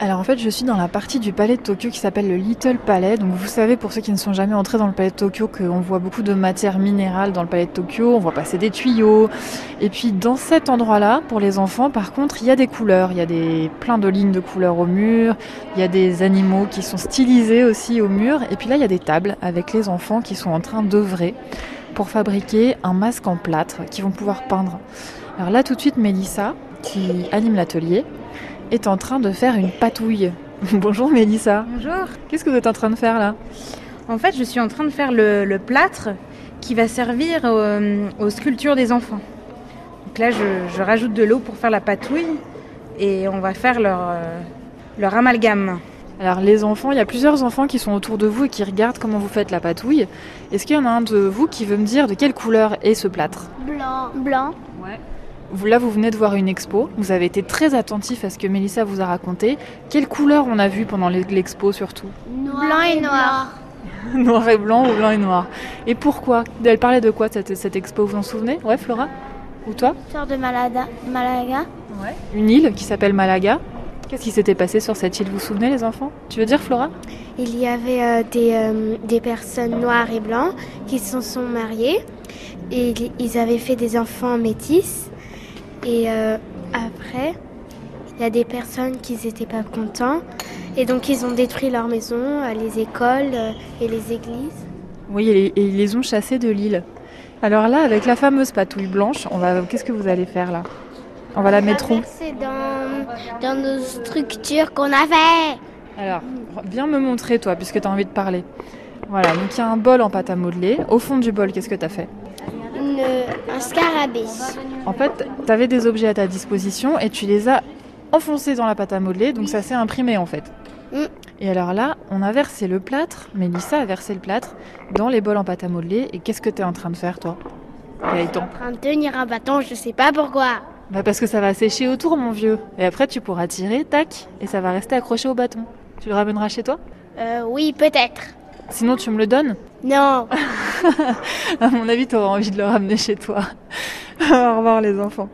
Alors en fait, je suis dans la partie du palais de Tokyo qui s'appelle le Little Palais. Donc vous savez, pour ceux qui ne sont jamais entrés dans le palais de Tokyo, qu'on voit beaucoup de matière minérale dans le palais de Tokyo. On voit passer des tuyaux. Et puis dans cet endroit-là, pour les enfants, par contre, il y a des couleurs. Il y a des plein de lignes de couleurs au mur. Il y a des animaux qui sont stylisés aussi au mur. Et puis là, il y a des tables avec les enfants qui sont en train d'œuvrer pour fabriquer un masque en plâtre qu'ils vont pouvoir peindre. Alors là, tout de suite, Mélissa, qui anime l'atelier, est en train de faire une patouille. Bonjour Mélissa. Bonjour. Qu'est-ce que vous êtes en train de faire là? En fait, je suis en train de faire le, le plâtre qui va servir aux, aux, sculptures des enfants. Donc là, je, je rajoute de l'eau pour faire la patouille et on va faire leur, euh, leur amalgame. Alors les enfants, il y a plusieurs enfants qui sont autour de vous et qui regardent comment vous faites la patouille. Est-ce qu'il y en a un de vous qui veut me dire de quelle couleur est ce plâtre? Blanc. Blanc. Ouais. Là, vous venez de voir une expo. Vous avez été très attentif à ce que Mélissa vous a raconté. Quelle couleur on a vu pendant l'expo surtout? Noir Blanc et noir. noir et blanc ou blanc et noir. Et pourquoi? Elle parlait de quoi cette, cette expo? Vous vous en souvenez? Ouais, Flora? Ou toi? De Malaga. Malaga. Ouais. Une île qui s'appelle Malaga. Qu'est-ce qui s'était passé sur cette île? Vous vous souvenez, les enfants? Tu veux dire, Flora? Il y avait euh, des, euh, des personnes noires et blancs qui se sont mariées. Et ils avaient fait des enfants métis. Et euh, après, il y a des personnes qui n'étaient pas contents. Et donc, ils ont détruit leur maison, euh, les écoles euh, et les églises. Oui, et, et ils les ont chassés de l'île. Alors là, avec la fameuse patouille blanche, on va. Qu'est-ce que vous allez faire là? On va la mettre où? C'est dans, dans nos structures qu'on a fait. Alors, viens me montrer toi, puisque tu as envie de parler. Voilà, donc il y a un bol en pâte à modeler. Au fond du bol, qu'est-ce que tu as fait? Un scarabée. En fait, tu avais des objets à ta disposition et tu les as enfoncés dans la pâte à modeler, donc ça s'est imprimé en fait. Mm. Et alors là, on a versé le plâtre, Mélissa a versé le plâtre dans les bols en pâte à modeler. Et qu'est-ce que tu es en train de faire toi Gaëtan En train de tenir un bâton, je sais pas pourquoi. Bah parce que ça va sécher autour, mon vieux. Et après, tu pourras tirer, tac, et ça va rester accroché au bâton. Tu le ramèneras chez toi? Euh, oui, peut-être. Sinon, tu me le donnes? Non. À mon avis, tu auras envie de le ramener chez toi. Au revoir, les enfants.